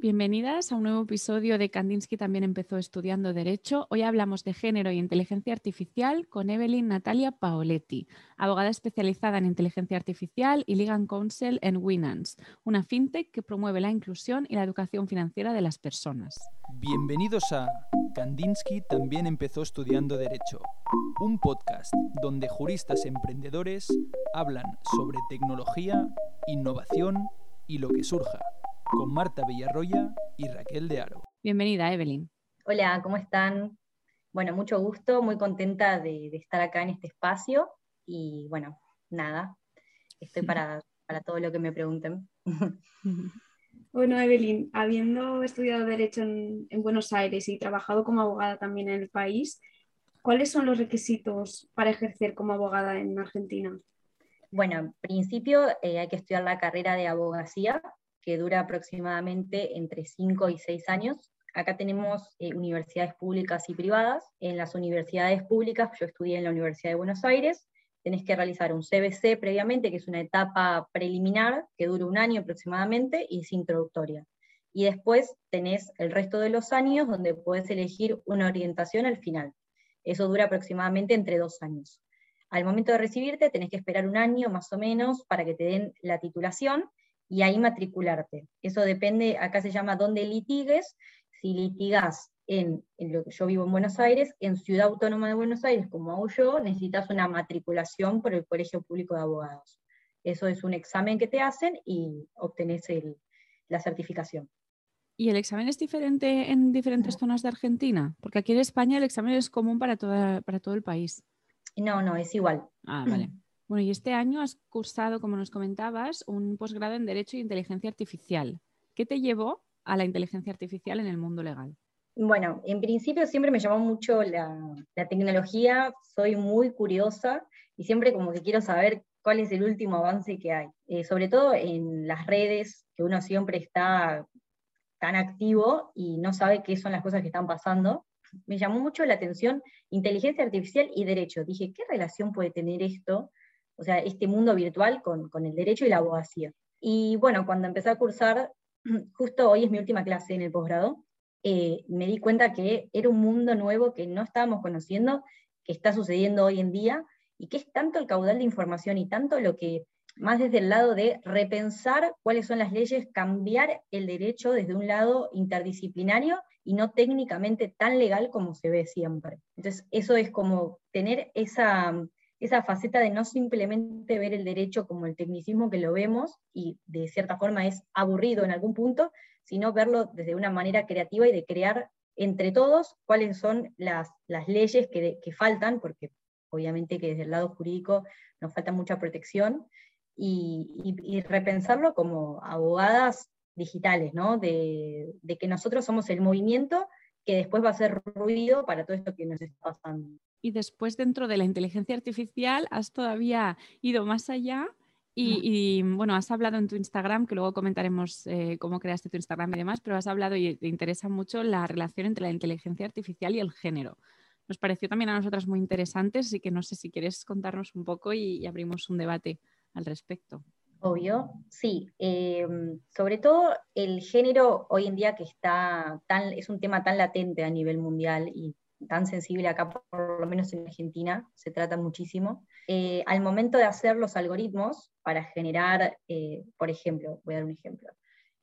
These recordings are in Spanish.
Bienvenidas a un nuevo episodio de Kandinsky también empezó estudiando Derecho. Hoy hablamos de género e inteligencia artificial con Evelyn Natalia Paoletti, abogada especializada en inteligencia artificial y Legal Counsel en Winans, una fintech que promueve la inclusión y la educación financiera de las personas. Bienvenidos a Kandinsky también empezó estudiando Derecho, un podcast donde juristas emprendedores hablan sobre tecnología, innovación y lo que surja con Marta Villarroya y Raquel de Aro. Bienvenida, Evelyn. Hola, ¿cómo están? Bueno, mucho gusto, muy contenta de, estar acá en este espacio y bueno, nada, estoy para, para todo lo que me pregunten. Bueno, Evelyn, habiendo estudiado Derecho en, Buenos Aires y trabajado como abogada también en el país, ¿cuáles son los requisitos para ejercer como abogada en Argentina? Bueno, en principio eh, hay que estudiar la carrera de abogacía, que dura aproximadamente entre 5 y 6 años. Acá tenemos eh, universidades públicas y privadas. En las universidades públicas, yo estudié en la Universidad de Buenos Aires, tenés que realizar un CBC previamente, que es una etapa preliminar que dura un año aproximadamente y es introductoria. Y después tenés el resto de los años donde puedes elegir una orientación al final. Eso dura aproximadamente entre dos años. Al momento de recibirte tenés que esperar un año más o menos para que te den la titulación y ahí matricularte. Eso depende, acá se llama dónde litigues, si litigas en, lo que yo vivo en Buenos Aires, en Ciudad Autónoma de Buenos Aires, como hago yo, necesitas una matriculación por el Colegio Público de Abogados. Eso es un examen que te hacen y obtenés la certificación. ¿Y el examen es diferente en diferentes zonas de Argentina? Porque aquí en España el examen es común para, toda, para todo el país. No, no, es igual. Ah, vale. Bueno, y este año has cursado, como nos comentabas, un posgrado en Derecho e Inteligencia Artificial. ¿Qué te llevó a la inteligencia artificial en el mundo legal? Bueno, en principio siempre me llamó mucho la, tecnología, soy muy curiosa y siempre como que quiero saber cuál es el último avance que hay. Eh, sobre todo en las redes, que uno siempre está tan activo y no sabe qué son las cosas que están pasando. Me llamó mucho la atención inteligencia artificial y derecho. Dije, ¿qué relación puede tener esto o sea, este mundo virtual con, el derecho y la abogacía. Y bueno, cuando empecé a cursar, justo hoy es mi última clase en el posgrado, eh, me di cuenta que era un mundo nuevo que no estábamos conociendo, que está sucediendo hoy en día, y que es tanto el caudal de información y tanto lo que, más desde el lado de repensar cuáles son las leyes, cambiar el derecho desde un lado interdisciplinario y no técnicamente tan legal como se ve siempre. Entonces, eso es como tener esa, esa faceta de no simplemente ver el derecho como el tecnicismo que lo vemos y de cierta forma es aburrido en algún punto, sino verlo desde una manera creativa y de crear entre todos cuáles son las, leyes que, faltan, porque obviamente que desde el lado jurídico nos falta mucha protección, y, repensarlo como abogadas digitales, ¿no? De que nosotros somos el movimiento que después va a ser ruido para todo esto que nos está pasando y después dentro de la inteligencia artificial has todavía ido más allá y, bueno, has hablado en tu Instagram, que luego comentaremos eh, cómo creaste tu Instagram y demás, pero has hablado y te interesa mucho la relación entre la inteligencia artificial y el género. Nos pareció también a nosotras muy interesante, así que no sé si quieres contarnos un poco y, abrimos un debate al respecto. Obvio, sí. Em, sobre todo el género hoy en día que está tan, es un tema tan latente a nivel mundial y tan sensible acá, por lo menos en Argentina, se trata muchísimo. Eh, al momento de hacer los algoritmos para generar, eh, por ejemplo, voy a dar un ejemplo,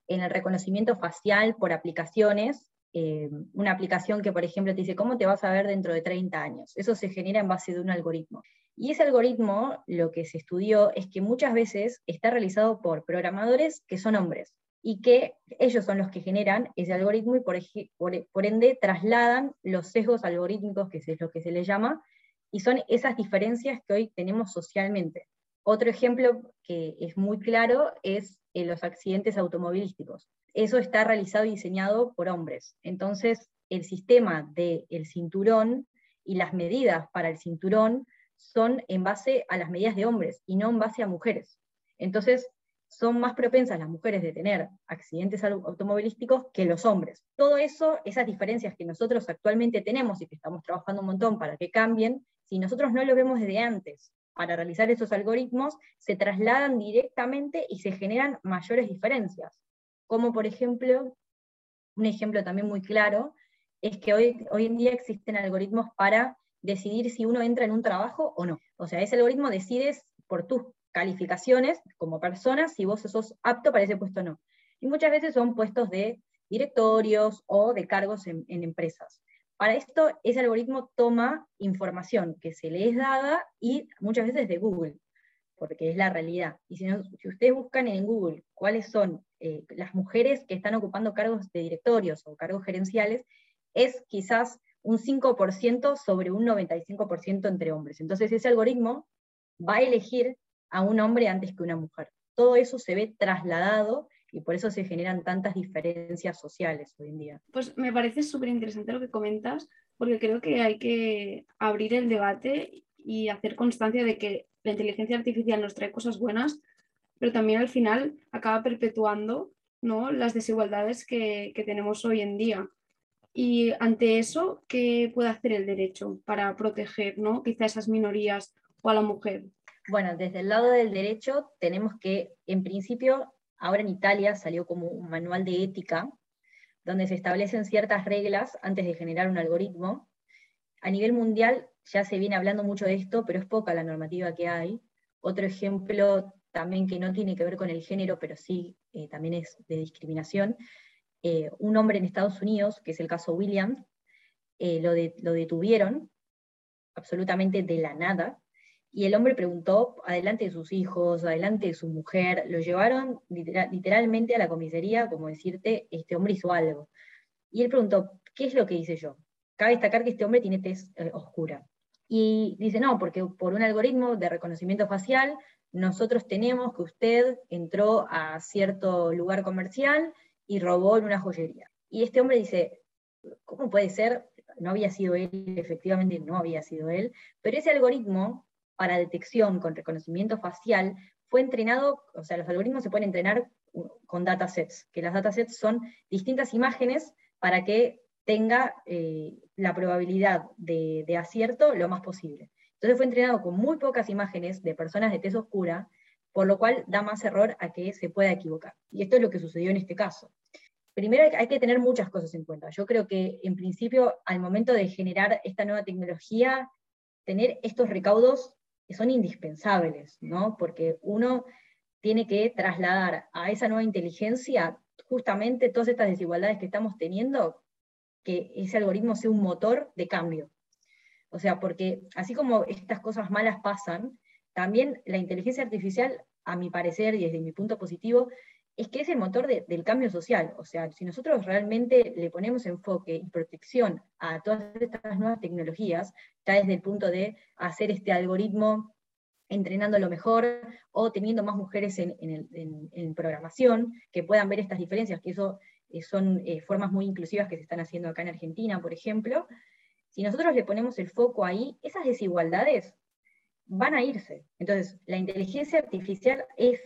en el reconocimiento facial por aplicaciones, eh, una aplicación que, por ejemplo, te dice cómo te vas a ver dentro de 30 años. Eso se genera en base de un algoritmo. Y ese algoritmo, lo que se estudió es que muchas veces está realizado por programadores que son hombres y que ellos son los que generan ese algoritmo y por, ende trasladan los sesgos algorítmicos, que es lo que se le llama, y son esas diferencias que hoy tenemos socialmente. Otro ejemplo que es muy claro es en los accidentes automovilísticos. Eso está realizado y diseñado por hombres. Entonces, el sistema del cinturón y las medidas para el cinturón son en base a las medidas de hombres y no en base a mujeres. Entonces, son más propensas las mujeres de tener accidentes automovilísticos que los hombres. Todo eso, esas diferencias que nosotros actualmente tenemos y que estamos trabajando un montón para que cambien, si nosotros no lo vemos desde antes para realizar esos algoritmos, se trasladan directamente y se generan mayores diferencias. Como por ejemplo, un ejemplo también muy claro es que hoy, hoy en día existen algoritmos para decidir si uno entra en un trabajo o no. O sea, ese algoritmo decide por tus calificaciones como persona si vos sos apto para ese puesto o no. Y muchas veces son puestos de directorios o de cargos en, empresas. Para esto, ese algoritmo toma información que se le es dada y muchas veces de Google, porque es la realidad. Y si, ustedes buscan en Google cuáles son eh, las mujeres que están ocupando cargos de directorios o cargos gerenciales, es quizás un 5% sobre un 95% entre hombres. Entonces ese algoritmo va a elegir a un hombre antes que una mujer. Todo eso se ve trasladado y por eso se generan tantas diferencias sociales hoy en día. Pues me parece súper interesante lo que comentas, porque creo que hay que abrir el debate y hacer constancia de que la inteligencia artificial nos trae cosas buenas, pero también al final acaba perpetuando ¿no? las desigualdades que, tenemos hoy en día. Y ante eso, ¿qué puede hacer el derecho para proteger ¿no? quizá esas minorías o a la mujer? Bueno, desde el lado del derecho tenemos que, en principio, ahora en Italia salió como un manual de ética, donde se establecen ciertas reglas antes de generar un algoritmo. A nivel mundial ya se viene hablando mucho de esto, pero es poca la normativa que hay. Otro ejemplo también que no tiene que ver con el género, pero sí eh, también es de discriminación. Eh, un hombre en Estados Unidos, que es el caso Williams, eh, lo, detuvieron absolutamente de la nada, y el hombre preguntó adelante de sus hijos, adelante de su mujer, lo llevaron literalmente a la comisaría, como decirte, este hombre hizo algo. Y él preguntó, ¿qué es lo que hice yo? Cabe destacar que este hombre tiene tez eh, oscura. Y dice, no, porque por un algoritmo de reconocimiento facial, nosotros tenemos que usted entró a cierto lugar comercial y robó en una joyería. Y este hombre dice, ¿cómo puede ser? No había sido él, efectivamente no había sido él, pero ese algoritmo para detección con reconocimiento facial fue entrenado, o sea, los algoritmos se pueden entrenar con datasets, que las datasets son distintas imágenes para que tenga eh, la probabilidad de, de, acierto lo más posible. Entonces fue entrenado con muy pocas imágenes de personas de tez oscura, por lo cual da más error a que se pueda equivocar. Y esto es lo que sucedió en este caso. Primero hay que tener muchas cosas en cuenta. Yo creo que en principio al momento de generar esta nueva tecnología, tener estos recaudos son indispensables, ¿no? Porque uno tiene que trasladar a esa nueva inteligencia justamente todas estas desigualdades que estamos teniendo, que ese algoritmo sea un motor de cambio. O sea, porque así como estas cosas malas pasan, también la inteligencia artificial, a mi parecer y desde mi punto positivo, es que es el motor del cambio social. O sea, si nosotros realmente le ponemos enfoque y protección a todas estas nuevas tecnologías, ya desde el punto de hacer este algoritmo entrenando lo mejor o teniendo más mujeres en, programación que puedan ver estas diferencias, que eso son eh, formas muy inclusivas que se están haciendo acá en Argentina, por ejemplo. Si nosotros le ponemos el foco ahí, esas desigualdades van a irse. Entonces, la inteligencia artificial es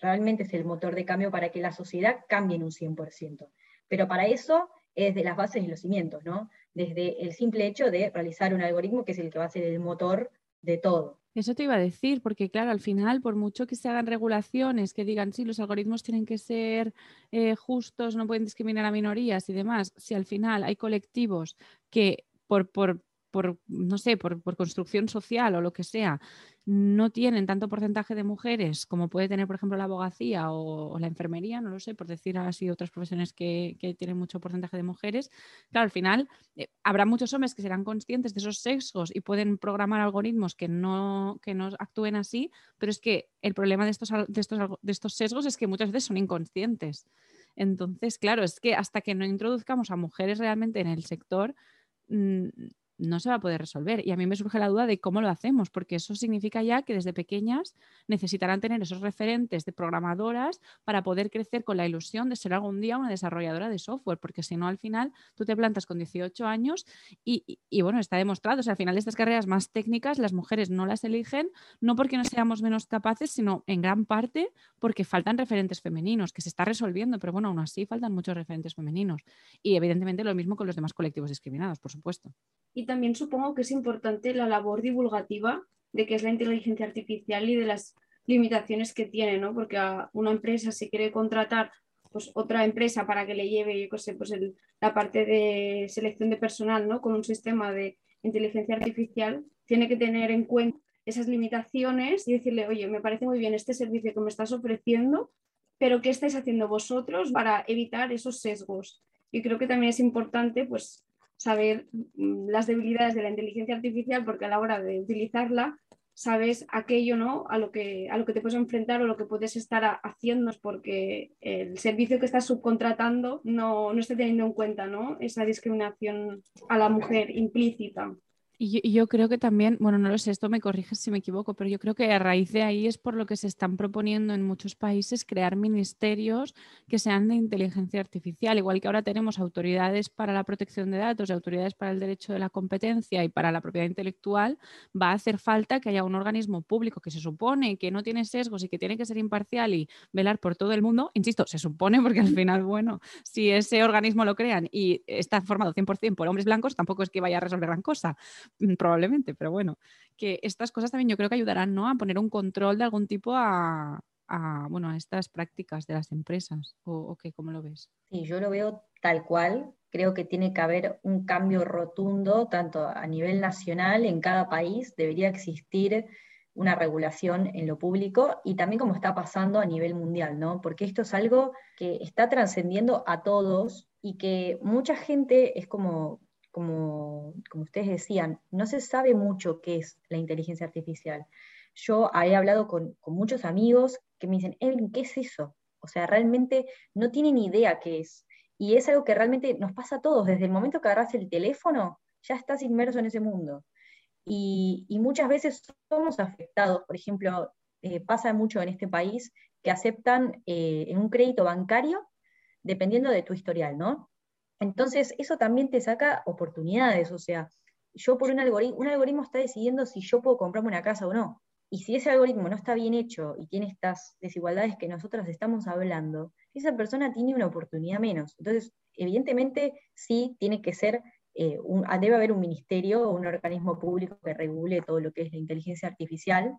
realmente es el motor de cambio para que la sociedad cambie en un 100%. Pero para eso es de las bases y los cimientos, ¿no? Desde el simple hecho de realizar un algoritmo que es el que va a ser el motor de todo. Eso te iba a decir, porque claro, al final, por mucho que se hagan regulaciones que digan, sí, los algoritmos tienen que ser eh, justos, no pueden discriminar a minorías y demás, si al final hay colectivos que por, por, por no sé, por, construcción social o lo que sea, no tienen tanto porcentaje de mujeres como puede tener, por ejemplo, la abogacía o, la enfermería, no lo sé, por decir así otras profesiones que, tienen mucho porcentaje de mujeres, claro, al final eh, habrá muchos hombres que serán conscientes de esos sexos y pueden programar algoritmos que no, que no actúen así, pero es que el problema de estos, de estos, de estos sesgos es que muchas veces son inconscientes. Entonces, claro, es que hasta que no introduzcamos a mujeres realmente en el sector, mm, no se va a poder resolver. Y a mí me surge la duda de cómo lo hacemos, porque eso significa ya que desde pequeñas necesitarán tener esos referentes de programadoras para poder crecer con la ilusión de ser algún día una desarrolladora de software, porque si no, al final tú te plantas con 18 años y, bueno, está demostrado, o sea, al final estas carreras más técnicas las mujeres no las eligen, no porque no seamos menos capaces, sino en gran parte porque faltan referentes femeninos, que se está resolviendo, pero bueno, aún así faltan muchos referentes femeninos. Y evidentemente lo mismo con los demás colectivos discriminados, por supuesto. También supongo que es importante la labor divulgativa de qué es la inteligencia artificial y de las limitaciones que tiene, ¿no? Porque a una empresa si quiere contratar pues, otra empresa para que le lleve, yo qué sé, pues la parte de selección de personal, ¿no? Con un sistema de inteligencia artificial, tiene que tener en cuenta esas limitaciones y decirle, oye, me parece muy bien este servicio que me estás ofreciendo, pero ¿qué estáis haciendo vosotros para evitar esos sesgos? Y creo que también es importante, pues, saber mm, las debilidades de la inteligencia artificial porque a la hora de utilizarla sabes aquello ¿no? a, lo que, a lo que te puedes enfrentar o lo que puedes estar haciendo porque el servicio que estás subcontratando no, no está teniendo en cuenta ¿no? esa discriminación a la mujer implícita. Y yo, creo que también, bueno, no lo sé, esto me corriges si me equivoco, pero yo creo que a raíz de ahí es por lo que se están proponiendo en muchos países crear ministerios que sean de inteligencia artificial, igual que ahora tenemos autoridades para la protección de datos, autoridades para el derecho de la competencia y para la propiedad intelectual, va a hacer falta que haya un organismo público que se supone que no tiene sesgos y que tiene que ser imparcial y velar por todo el mundo. Insisto, se supone porque al final, bueno, si ese organismo lo crean y está formado 100% por hombres blancos, tampoco es que vaya a resolver gran cosa probablemente, pero bueno, que estas cosas también yo creo que ayudarán ¿no? a poner un control de algún tipo a, bueno, a estas prácticas de las empresas. ¿O, qué? ¿Cómo lo ves? Sí, yo lo veo tal cual. Creo que tiene que haber un cambio rotundo, tanto a nivel nacional, en cada país, debería existir una regulación en lo público y también como está pasando a nivel mundial, ¿no? Porque esto es algo que está trascendiendo a todos y que mucha gente es como como, ustedes decían, no se sabe mucho qué es la inteligencia artificial. Yo he hablado con, muchos amigos que me dicen, Evelyn, ¿qué es eso? O sea, realmente no tienen idea qué es. Y es algo que realmente nos pasa a todos. Desde el momento que agarras el teléfono, ya estás inmerso en ese mundo. Y, muchas veces somos afectados. Por ejemplo, eh, pasa mucho en este país que aceptan eh, en un crédito bancario dependiendo de tu historial, ¿no? Entonces, eso también te saca oportunidades, o sea, yo por un algoritmo, un algoritmo está decidiendo si yo puedo comprarme una casa o no. Y si ese algoritmo no está bien hecho y tiene estas desigualdades que nosotros estamos hablando, esa persona tiene una oportunidad menos. Entonces, evidentemente, sí tiene que ser, eh, debe haber un ministerio o un organismo público que regule todo lo que es la inteligencia artificial.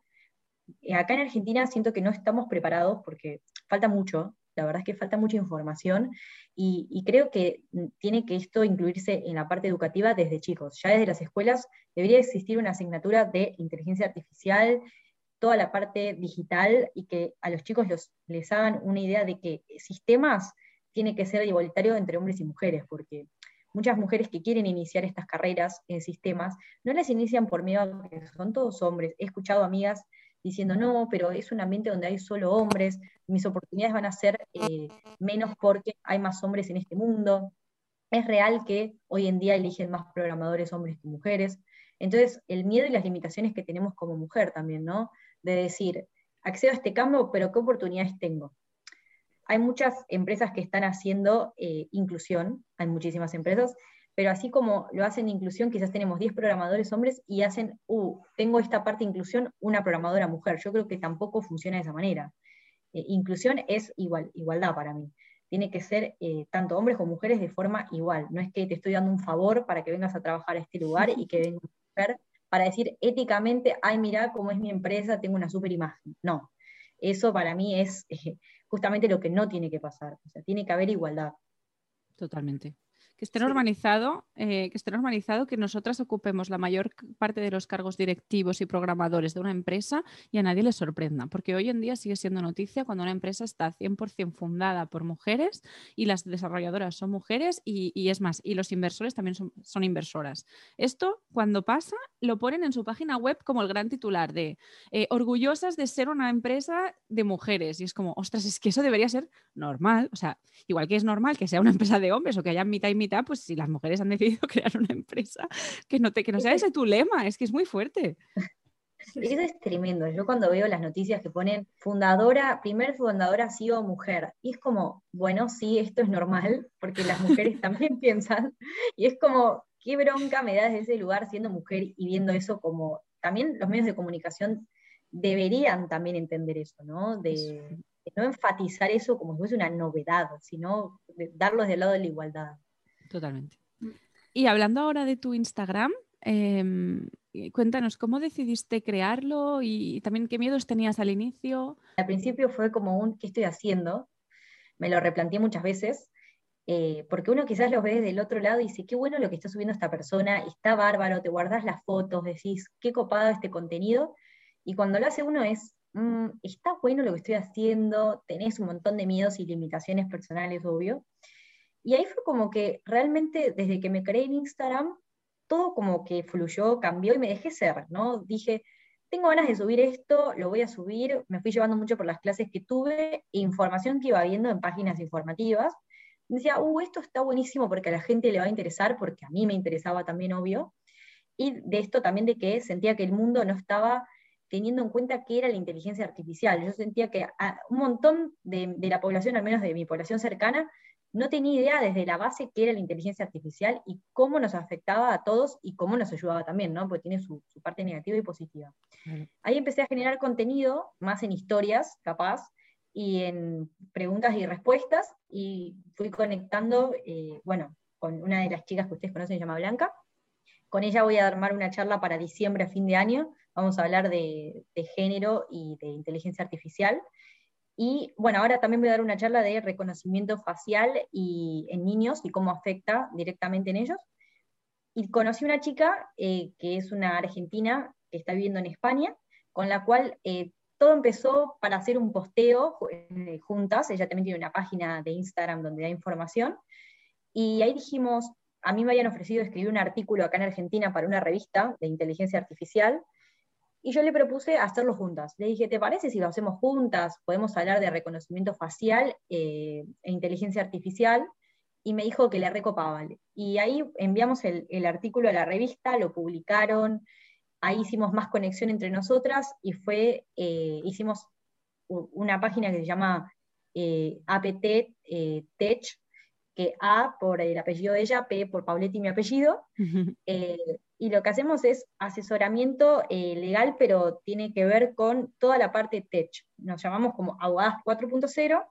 Eh, acá en Argentina siento que no estamos preparados porque falta mucho, la verdad es que falta mucha información y, creo que tiene que esto incluirse en la parte educativa desde chicos. Ya desde las escuelas debería existir una asignatura de inteligencia artificial, toda la parte digital y que a los chicos les hagan una idea de que sistemas tiene que ser igualitario entre hombres y mujeres, porque muchas mujeres que quieren iniciar estas carreras en sistemas no las inician por miedo a que son todos hombres. He escuchado amigas diciendo, no, pero es un ambiente donde hay solo hombres, mis oportunidades van a ser eh, menos porque hay más hombres en este mundo. Es real que hoy en día eligen más programadores hombres que mujeres. Entonces, el miedo y las limitaciones que tenemos como mujer también, ¿no? De decir, accedo a este campo, pero ¿qué oportunidades tengo? Hay muchas empresas que están haciendo eh, inclusión, hay muchísimas empresas, pero así como lo hacen inclusión, quizás tenemos 10 programadores hombres y hacen, uh, tengo esta parte de inclusión, una programadora mujer. Yo creo que tampoco funciona de esa manera. Eh, inclusión es igual, igualdad para mí. Tiene que ser eh, tanto hombres como mujeres de forma igual. No es que te estoy dando un favor para que vengas a trabajar a este lugar y que venga mujer para decir éticamente, ay, mira cómo es mi empresa, tengo una super imagen. No, eso para mí es justamente lo que no tiene que pasar. O sea, tiene que haber igualdad. Totalmente que esté normalizado, eh, que esté normalizado que nosotras ocupemos la mayor parte de los cargos directivos y programadores de una empresa y a nadie le sorprenda, porque hoy en día sigue siendo noticia cuando una empresa está 100% fundada por mujeres y las desarrolladoras son mujeres y, es más, y los inversores también son, son, inversoras. Esto, cuando pasa, lo ponen en su página web como el gran titular de eh, orgullosas de ser una empresa de mujeres y es como, ostras, es que eso debería ser normal, o sea, igual que es normal que sea una empresa de hombres o que haya mitad y mitad pues si las mujeres han decidido crear una empresa, que no, te, que no sea ese tu lema, es que es muy fuerte. Eso es tremendo. Yo cuando veo las noticias que ponen fundadora, primer fundadora ha sido mujer, y es como, bueno, sí, esto es normal, porque las mujeres también piensan, y es como, qué bronca me da desde ese lugar siendo mujer y viendo eso como, también los medios de comunicación deberían también entender eso, ¿no? De, no enfatizar eso como si fuese una novedad, sino darlo desde el lado de la igualdad. Totalmente. Mm. Y hablando ahora de tu Instagram, em, cuéntanos cómo decidiste crearlo y también qué miedos tenías al inicio. Al principio fue como un, ¿qué estoy haciendo? me lo replanteé muchas veces, eh, porque uno quizás lo ve desde el otro lado y dice, qué bueno lo que está subiendo esta persona, está bárbaro, te guardas las fotos, decís, qué copado este contenido, y cuando lo hace uno es, mm, está bueno lo que estoy haciendo, tenés un montón de miedos y limitaciones personales, obvio. Y ahí fue como que realmente desde que me creé en Instagram, todo como que fluyó, cambió y me dejé ser, ¿no? Dije, tengo ganas de subir esto, lo voy a subir, me fui llevando mucho por las clases que tuve, información que iba viendo en páginas informativas. decía, uh, esto está buenísimo porque a la gente le va a interesar, porque a mí me interesaba también, obvio. Y de esto también de que sentía que el mundo no estaba teniendo en cuenta qué era la inteligencia artificial. Yo sentía que un montón de la población, al menos de mi población cercana, no tenía idea desde la base qué era la inteligencia artificial y cómo nos afectaba a todos y cómo nos ayudaba también, ¿no? Porque tiene su, parte negativa y positiva. Ahí empecé a generar contenido, más en historias, capaz, y en preguntas y respuestas, y fui conectando, eh, bueno, con una de las chicas que ustedes conocen, se llama Blanca. Con ella voy a armar una charla para diciembre a fin de año. Vamos a hablar de género y de inteligencia artificial. Y bueno, ahora también voy a dar una charla de reconocimiento facial y, en niños y cómo afecta directamente en ellos. Y conocí una chica eh, que es una argentina que está viviendo en España, con la cual eh, todo empezó para hacer un posteo eh, juntas. Ella también tiene una página de Instagram donde da información. Y ahí dijimos, a mí me habían ofrecido escribir un artículo acá en Argentina para una revista de inteligencia artificial y yo le propuse hacerlo juntas. Le dije, ¿te parece si lo hacemos juntas? Podemos hablar de reconocimiento facial eh, e inteligencia artificial. Y me dijo que le recopaba. Y ahí enviamos el, artículo a la revista, lo publicaron, ahí hicimos más conexión entre nosotras y fue, eh, hicimos una página que se llama eh, APT Tech, que A por el apellido de ella, P por Pauletti mi apellido, y lo que hacemos es asesoramiento eh, legal, pero tiene que ver con toda la parte tech. Nos llamamos como abogadas 4.0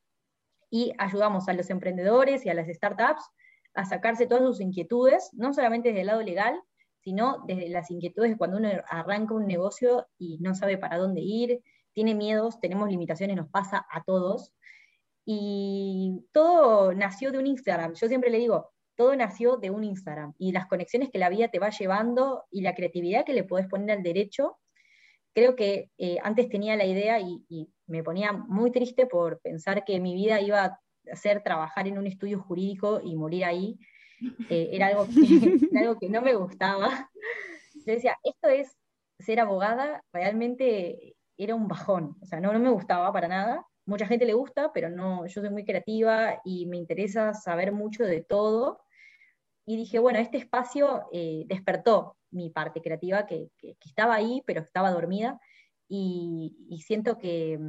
y ayudamos a los emprendedores y a las startups a sacarse todas sus inquietudes, no solamente desde el lado legal, sino desde las inquietudes de cuando uno arranca un negocio y no sabe para dónde ir, tiene miedos, tenemos limitaciones, nos pasa a todos. Y todo nació de un Instagram. Yo siempre le digo, todo nació de un Instagram y las conexiones que la vida te va llevando y la creatividad que le podés poner al derecho. Creo que eh, antes tenía la idea y, me ponía muy triste por pensar que mi vida iba a ser trabajar en un estudio jurídico y morir ahí. Eh, era, algo que, algo que no me gustaba. Yo decía, esto es ser abogada, realmente era un bajón, o sea, no, no me gustaba para nada. Mucha gente le gusta, pero no, yo soy muy creativa y me interesa saber mucho de todo y dije, bueno, este espacio eh, despertó mi parte creativa que, estaba ahí, pero estaba dormida, y, siento que,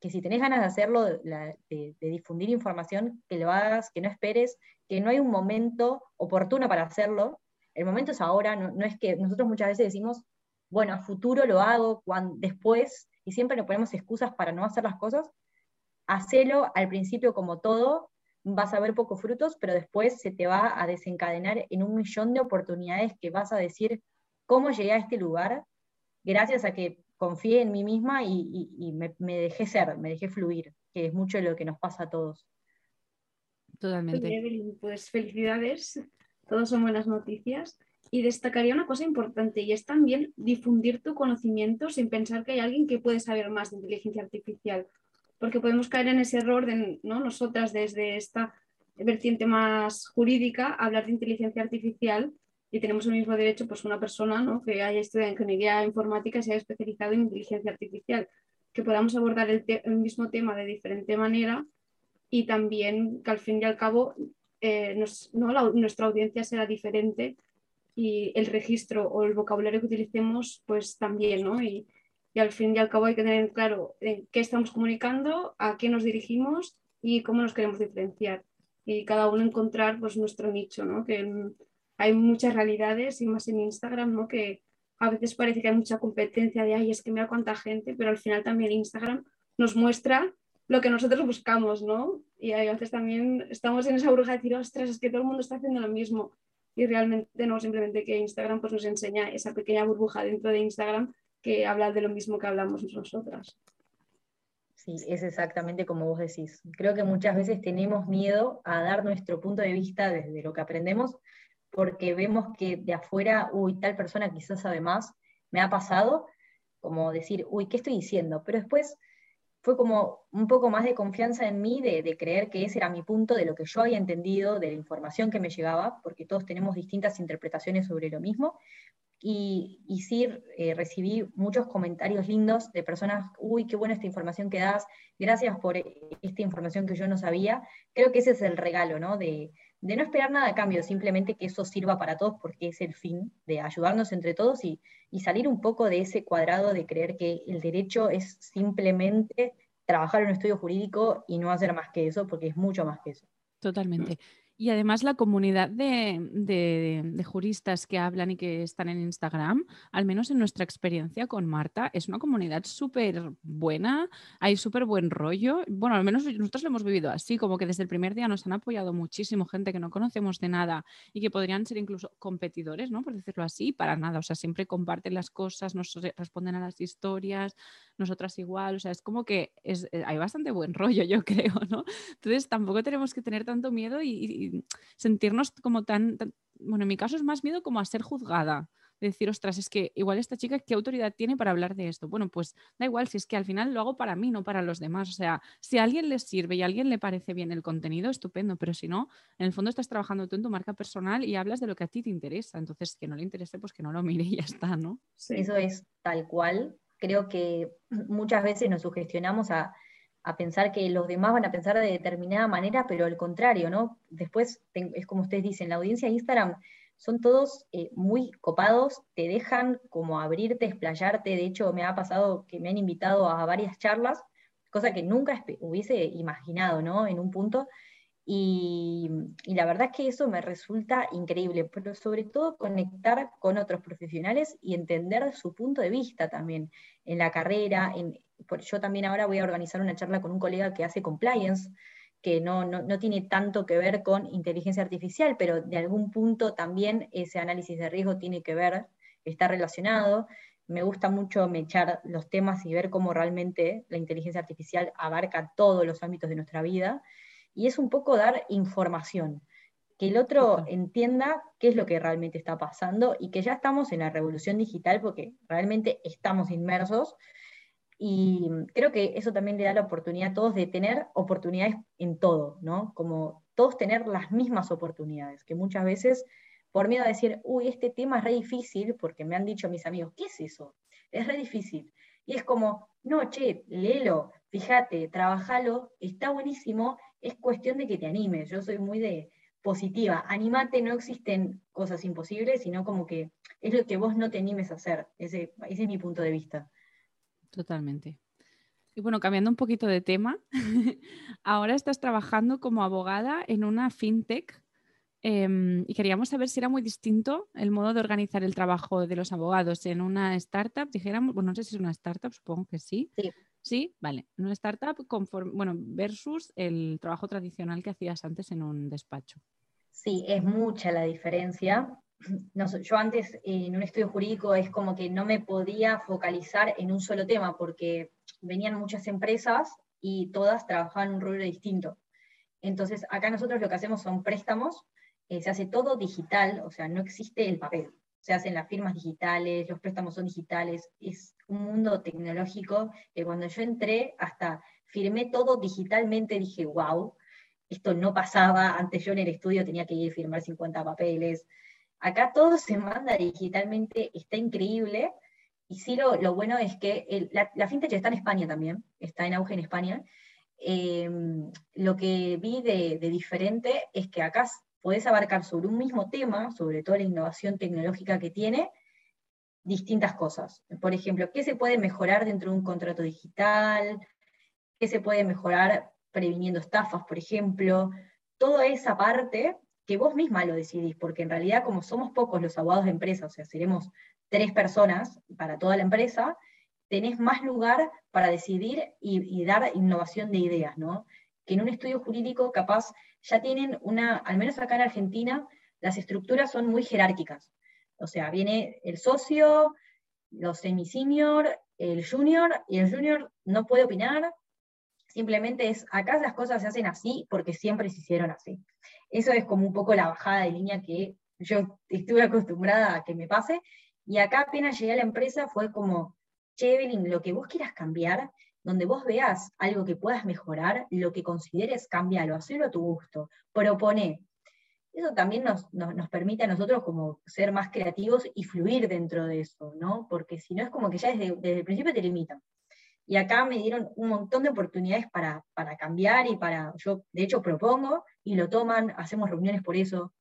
que, si tenés ganas de hacerlo, de, difundir información, que lo hagas, que no esperes, que no hay un momento oportuno para hacerlo, el momento es ahora, no, es que nosotros muchas veces decimos, bueno, a futuro lo hago, cuando, después, y siempre nos ponemos excusas para no hacer las cosas, hacelo al principio como todo, vas a ver pocos frutos, pero después se te va a desencadenar en un millón de oportunidades que vas a decir, ¿cómo llegué a este lugar? Gracias a que confié en mí misma y, me, dejé ser, me dejé fluir, que es mucho de lo que nos pasa a todos. Totalmente. Pues felicidades, todos son buenas noticias. Y destacaría una cosa importante y es también difundir tu conocimiento sin pensar que hay alguien que puede saber más de inteligencia artificial porque podemos caer en ese error de ¿no? nosotras desde esta vertiente más jurídica hablar de inteligencia artificial y tenemos el mismo derecho pues una persona ¿no? que haya estudiado ingeniería informática se haya especializado en inteligencia artificial, que podamos abordar el, mismo tema de diferente manera y también que al fin y al cabo eh, ¿no? nuestra audiencia será diferente y el registro o el vocabulario que utilicemos pues también, ¿no? Y, y al fin y al cabo hay que tener claro en qué estamos comunicando, a qué nos dirigimos y cómo nos queremos diferenciar. Y cada uno encontrar pues, nuestro nicho, ¿no? que hay muchas realidades y más en Instagram, ¿no? que a veces parece que hay mucha competencia de, ay, es que mira cuánta gente, pero al final también Instagram nos muestra lo que nosotros buscamos, ¿no? Y a veces también estamos en esa burbuja de decir, ostras, es que todo el mundo está haciendo lo mismo. Y realmente no, simplemente que Instagram pues, nos enseña esa pequeña burbuja dentro de Instagram que habla de lo mismo que hablamos nosotras. Sí, es exactamente como vos decís. Creo que muchas veces tenemos miedo a dar nuestro punto de vista desde lo que aprendemos, porque vemos que de afuera, uy, tal persona quizás sabe más, me ha pasado, como decir, uy, ¿qué estoy diciendo? Pero después fue como un poco más de confianza en mí, de, creer que ese era mi punto, de lo que yo había entendido, de la información que me llegaba, porque todos tenemos distintas interpretaciones sobre lo mismo. Y, y sí eh, recibí muchos comentarios lindos de personas, uy, qué buena esta información que das, gracias por esta información que yo no sabía. Creo que ese es el regalo, ¿no? De, de no esperar nada a cambio, simplemente que eso sirva para todos, porque es el fin de ayudarnos entre todos y, y salir un poco de ese cuadrado de creer que el derecho es simplemente trabajar en un estudio jurídico y no hacer más que eso, porque es mucho más que eso. Totalmente. Y además la comunidad de, juristas que hablan y que están en Instagram, al menos en nuestra experiencia con Marta, es una comunidad súper buena, hay súper buen rollo. Bueno, al menos nosotros lo hemos vivido así, como que desde el primer día nos han apoyado muchísimo gente que no conocemos de nada y que podrían ser incluso competidores, ¿no? Por decirlo así, para nada. O sea, siempre comparten las cosas, nos responden a las historias, nosotras igual. O sea, es como que es, eh, hay bastante buen rollo, yo creo, ¿no? Entonces tampoco tenemos que tener tanto miedo y sentirnos como tan, bueno, en mi caso es más miedo como a ser juzgada. De decir, ostras, es que igual esta chica, ¿qué autoridad tiene para hablar de esto? Bueno, pues da igual, si es que al final lo hago para mí, no para los demás. O sea, si a alguien le sirve y a alguien le parece bien el contenido, estupendo, pero si no, en el fondo estás trabajando tú en tu marca personal y hablas de lo que a ti te interesa. Entonces, que no le interese, pues que no lo mire y ya está, ¿no? Eso es tal cual. Creo que muchas veces nos sugestionamos a, a pensar que los demás van a pensar de determinada manera, pero al contrario, ¿no? Después, es como ustedes dicen, la audiencia de Instagram son todos eh, muy copados, te dejan como abrirte, explayarte, de hecho me ha pasado que me han invitado a varias charlas, cosa que nunca hubiese imaginado, ¿no? En un punto, y, y, la verdad es que eso me resulta increíble, pero sobre todo conectar con otros profesionales y entender su punto de vista también en la carrera, en, yo también ahora voy a organizar una charla con un colega que hace compliance, que no, no, tiene tanto que ver con inteligencia artificial, pero de algún punto también ese análisis de riesgo tiene que ver, está relacionado. Me gusta mucho mechar los temas y ver cómo realmente la inteligencia artificial abarca todos los ámbitos de nuestra vida. Y es un poco dar información, que el otro entienda qué es lo que realmente está pasando y que ya estamos en la revolución digital porque realmente estamos inmersos, y creo que eso también le da la oportunidad a todos de tener oportunidades en todo, ¿no? Como todos tener las mismas oportunidades, que muchas veces por miedo a decir, uy, este tema es re difícil, porque me han dicho mis amigos, ¿qué es eso? Es re difícil. Y es como, no, che, léelo, fíjate, trabajalo, está buenísimo, es cuestión de que te animes. Yo soy muy de positiva, animate, no existen cosas imposibles, sino como que es lo que vos no te animes a hacer. Ese, ese es mi punto de vista. Totalmente. Y bueno, cambiando un poquito de tema, ahora estás trabajando como abogada en una fintech em, y queríamos saber si era muy distinto el modo de organizar el trabajo de los abogados en una startup, dijéramos, bueno, no sé si es una startup, supongo que sí. Sí. Sí, vale. Una startup conforme, bueno, versus el trabajo tradicional que hacías antes en un despacho. Sí, es mucha la diferencia no, yo antes en un estudio jurídico es como que no me podía focalizar en un solo tema porque venían muchas empresas y todas trabajaban un rol distinto. Entonces, acá nosotros lo que hacemos son préstamos, eh, se hace todo digital, o sea, no existe el papel. Se hacen las firmas digitales, los préstamos son digitales, es un mundo tecnológico que cuando yo entré hasta firmé todo digitalmente, dije, wow, esto no pasaba, antes yo en el estudio tenía que ir a firmar 50 papeles, Acá todo se manda digitalmente, está increíble. Y sí, lo, bueno es que la, la, fintech está en España también, está en auge en España. Em, lo que vi de, diferente es que acá podés abarcar sobre un mismo tema, sobre toda la innovación tecnológica que tiene, distintas cosas. Por ejemplo, ¿qué se puede mejorar dentro de un contrato digital? ¿Qué se puede mejorar previniendo estafas, por ejemplo? Toda esa parte que vos misma lo decidís, porque en realidad como somos pocos los abogados de empresa, o sea, seremos tres personas para toda la empresa, tenés más lugar para decidir y, dar innovación de ideas, ¿no? Que en un estudio jurídico capaz ya tienen una, al menos acá en Argentina, las estructuras son muy jerárquicas. O sea, viene el socio, los semi-senior, el junior, y el junior no puede opinar, Simplemente es, acá las cosas se hacen así porque siempre se hicieron así. Eso es como un poco la bajada de línea que yo estuve acostumbrada a que me pase. Y acá apenas llegué a la empresa fue como, che, lo que vos quieras cambiar, donde vos veas algo que puedas mejorar, lo que consideres, cambialo, hacelo a tu gusto, propone. Eso también nos, nos, permite a nosotros como ser más creativos y fluir dentro de eso, ¿no? Porque si no es como que ya desde el principio te limitan. Y acá me dieron un montón de oportunidades para, para cambiar y para, yo de hecho propongo y lo toman, hacemos reuniones por eso.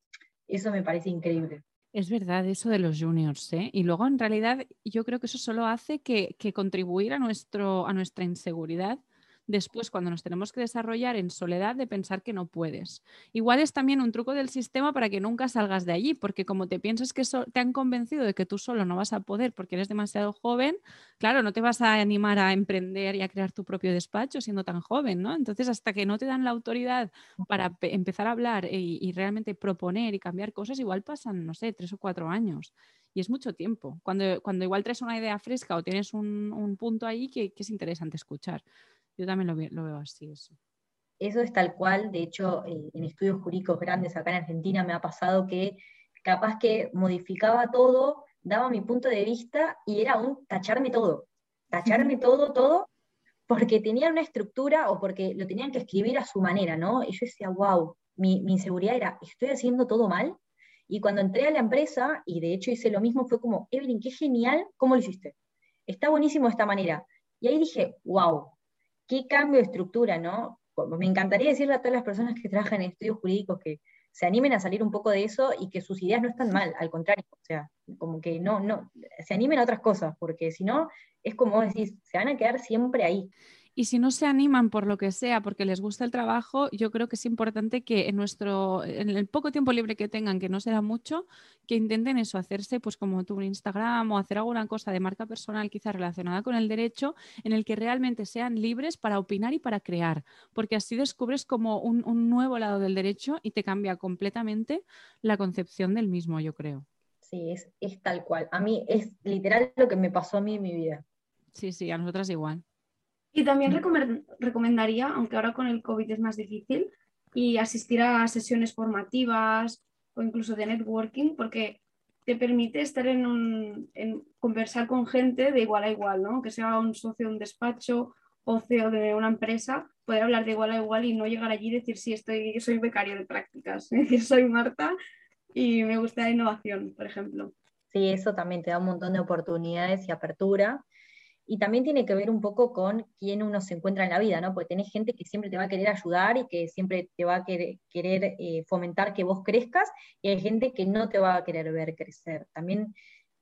Eso me parece increíble. Es verdad eso de los juniors, ¿eh? Y luego en realidad yo creo que eso solo hace que, que contribuir a, nuestro, a nuestra inseguridad después cuando nos tenemos que desarrollar en soledad de pensar que no puedes. Igual es también un truco del sistema para que nunca salgas de allí, porque como te piensas que te han convencido de que tú solo no vas a poder porque eres demasiado joven, claro, no te vas a animar a emprender y a crear tu propio despacho siendo tan joven, ¿no? Entonces, hasta que no te dan la autoridad para empezar a hablar y, realmente proponer y cambiar cosas, igual pasan, no sé, tres o cuatro años y es mucho tiempo. Cuando, cuando igual traes una idea fresca o tienes un, punto ahí que, es interesante escuchar. Yo también lo, veo así. Eso. eso es tal cual, de hecho, eh, en estudios jurídicos grandes acá en Argentina me ha pasado que capaz que modificaba todo, daba mi punto de vista y era un tacharme todo, tacharme todo, todo, porque tenían una estructura o porque lo tenían que escribir a su manera, ¿no? Y yo decía, wow, mi, mi inseguridad era, ¿estoy haciendo todo mal? Y cuando entré a la empresa, y de hecho hice lo mismo, fue como, Evelyn, qué genial, ¿cómo lo hiciste? Está buenísimo de esta manera. Y ahí dije, wow, qué cambio de estructura, ¿no? Me encantaría decirle a todas las personas que trabajan en estudios jurídicos que se animen a salir un poco de eso y que sus ideas no están mal, al contrario, o sea, como que no, no, se animen a otras cosas, porque si no, es como decís, se van a quedar siempre ahí. Y si no se animan por lo que sea, porque les gusta el trabajo, yo creo que es importante que en nuestro, en el poco tiempo libre que tengan, que no será mucho, que intenten eso, hacerse pues como tu Instagram o hacer alguna cosa de marca personal quizás relacionada con el derecho, en el que realmente sean libres para opinar y para crear, porque así descubres como un, un nuevo lado del derecho y te cambia completamente la concepción del mismo, yo creo. Sí, es, es tal cual. A mí es literal lo que me pasó a mí en mi vida. Sí, sí, a nosotras igual. Y también recomendaría, aunque ahora con el COVID es más difícil, y asistir a sesiones formativas o incluso de networking, porque te permite estar en conversar con gente de igual a igual, ¿no? Que sea un socio de un despacho o CEO de una empresa, poder hablar de igual a igual y no llegar allí y decir, sí, estoy, soy becario de prácticas, decir, soy Marta y me gusta la innovación, por ejemplo. Sí, eso también te da un montón de oportunidades y apertura y también tiene que ver un poco con quién uno se encuentra en la vida, ¿no? Porque tenés gente que siempre te va a querer ayudar y que siempre te va a querer, eh, fomentar que vos crezcas, y hay gente que no te va a querer ver crecer. También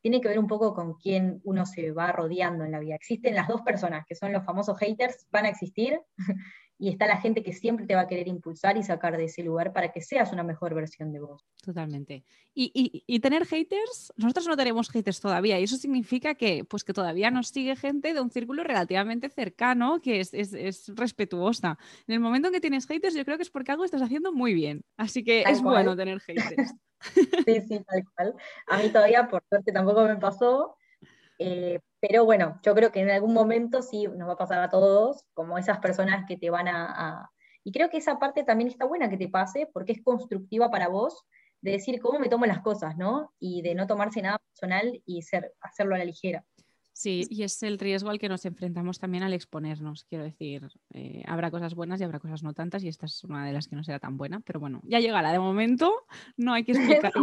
tiene que ver un poco con quién uno se va rodeando en la vida. Existen las dos personas, que son los famosos haters, van a existir, y está la gente que siempre te va a querer impulsar y sacar de ese lugar para que seas una mejor versión de vos. Totalmente. Y, tener haters, nosotros no tenemos haters todavía y eso significa que, pues que todavía nos sigue gente de un círculo relativamente cercano que es, es, respetuosa. En el momento en que tienes haters yo creo que es porque algo estás haciendo muy bien. Así que es bueno tener haters. sí, sí, tal cual. A mí todavía, por suerte, tampoco me pasó. Eh, pero bueno, yo creo que en algún momento sí nos va a pasar a todos, como esas personas que te van a, Y creo que esa parte también está buena que te pase, porque es constructiva para vos, de decir cómo me tomo las cosas, ¿no? Y de no tomarse nada personal y ser, hacerlo a la ligera. Sí, y es el riesgo al que nos enfrentamos también al exponernos. Quiero decir, eh, habrá cosas buenas y habrá cosas no tantas, y esta es una de las que no será tan buena, pero bueno, ya llegará. De momento no hay que explicar.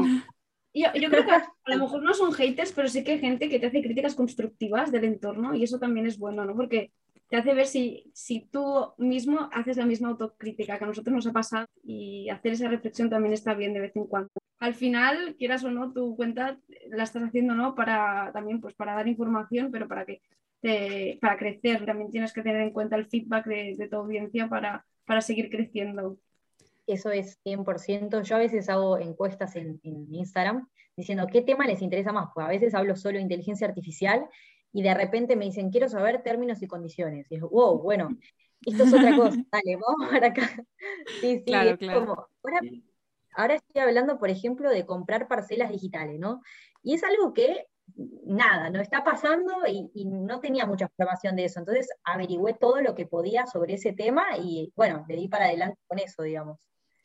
Yo, creo que a lo mejor no son haters, pero sí que hay gente que te hace críticas constructivas del entorno y eso también es bueno, ¿no? Porque te hace ver si, si tú mismo haces la misma autocrítica que a nosotros nos ha pasado y hacer esa reflexión también está bien de vez en cuando. Al final, quieras o no, tu cuenta la estás haciendo, ¿no? Para también, pues para dar información, pero para que te, para crecer. También tienes que tener en cuenta el feedback de, de tu audiencia para, para seguir creciendo eso es 100%. Yo a veces hago encuestas en, Instagram diciendo qué tema les interesa más, pues a veces hablo solo de inteligencia artificial y de repente me dicen, quiero saber términos y condiciones. Y yo, wow, bueno, esto es otra cosa, dale, vamos para acá. Sí, sí, claro, claro. ahora, estoy hablando, por ejemplo, de comprar parcelas digitales, ¿no? Y es algo que nada, no está pasando y, no tenía mucha información de eso. Entonces averigüé todo lo que podía sobre ese tema y bueno, le di para adelante con eso, digamos.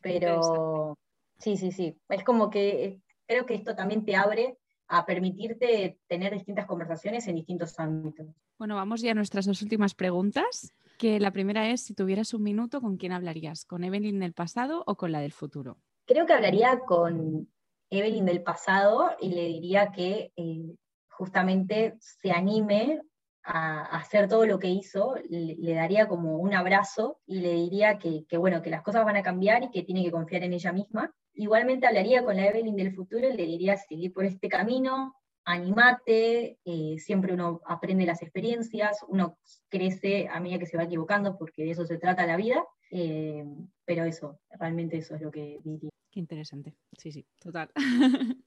Pero sí, sí, sí. Es como que creo que esto también te abre a permitirte tener distintas conversaciones en distintos ámbitos. Bueno, vamos ya a nuestras dos últimas preguntas. Que la primera es, si tuvieras un minuto, ¿con quién hablarías? ¿Con Evelyn del pasado o con la del futuro? Creo que hablaría con Evelyn del pasado y le diría que eh, justamente se anime a, hacer todo lo que hizo, le, daría como un abrazo y le diría que, bueno, que las cosas van a cambiar y que tiene que confiar en ella misma. Igualmente hablaría con la Evelyn del futuro y le diría seguir por este camino, animate, eh, siempre uno aprende las experiencias, uno crece a medida que se va equivocando porque de eso se trata la vida, eh, pero eso, realmente eso es lo que diría. Qué interesante, sí, sí, total.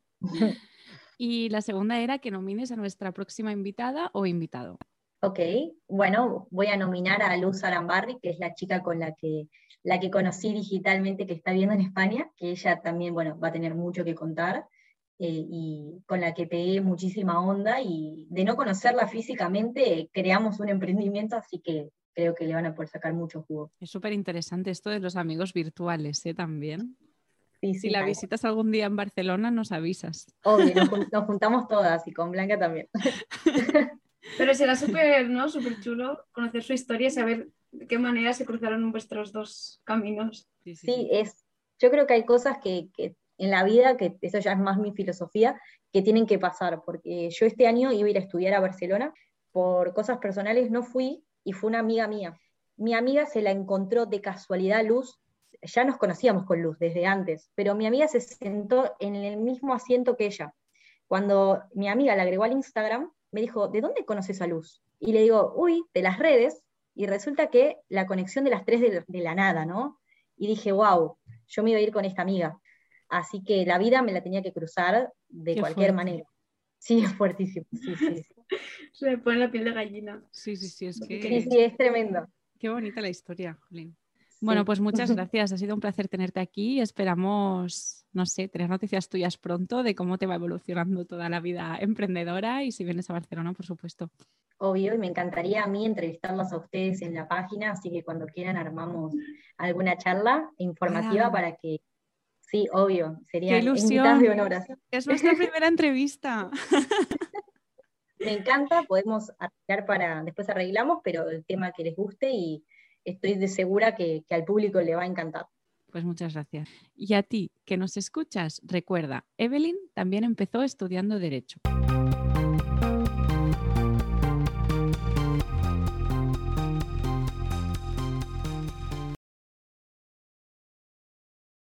Y la segunda era que nomines a nuestra próxima invitada o invitado. Ok, bueno, voy a nominar a Luz Arambarri, que es la chica con la que, la que conocí digitalmente que está viendo en España, que ella también, bueno, va a tener mucho que contar. Eh, y con la que pegué muchísima onda y de no conocerla físicamente creamos un emprendimiento, así que creo que le van a poder sacar mucho jugo. Es súper interesante esto de los amigos virtuales ¿eh? también si la visitas algún día en Barcelona, nos avisas. Obvio, nos, juntamos todas y con Blanca también. Pero será súper ¿no? Súper chulo conocer su historia y saber de qué manera se cruzaron vuestros dos caminos. Sí, es, yo creo que hay cosas que, que, en la vida, que eso ya es más mi filosofía, que tienen que pasar, porque yo este año iba a ir a estudiar a Barcelona, por cosas personales no fui y fue una amiga mía. Mi amiga se la encontró de casualidad Luz ya nos conocíamos con Luz desde antes, pero mi amiga se sentó en el mismo asiento que ella. Cuando mi amiga la agregó al Instagram, me dijo, ¿de dónde conoces a Luz? Y le digo, uy, de las redes, y resulta que la conexión de las tres de, la nada, ¿no? Y dije, wow, yo me iba a ir con esta amiga. Así que la vida me la tenía que cruzar de cualquier manera. Sí, es fuertísimo. Sí, sí, Se me pone la piel de gallina. Sí, sí, sí, es que... Sí, sí, es tremendo. Qué bonita la historia, Jolín. Bueno, pues muchas gracias. Ha sido un placer tenerte aquí. Esperamos, no sé, tener noticias tuyas pronto de cómo te va evolucionando toda la vida emprendedora y si vienes a Barcelona, por supuesto. Obvio, y me encantaría a mí entrevistarlos a ustedes en la página, así que cuando quieran armamos alguna charla informativa para que Sí, obvio, sería ilusión. de honor. Es nuestra primera entrevista. Me encanta, podemos arreglar para, después arreglamos, pero el tema que les guste y estoy de segura que, que al público le va a encantar. Pues muchas gracias. Y a ti, que nos escuchas, recuerda, Evelyn también empezó estudiando Derecho.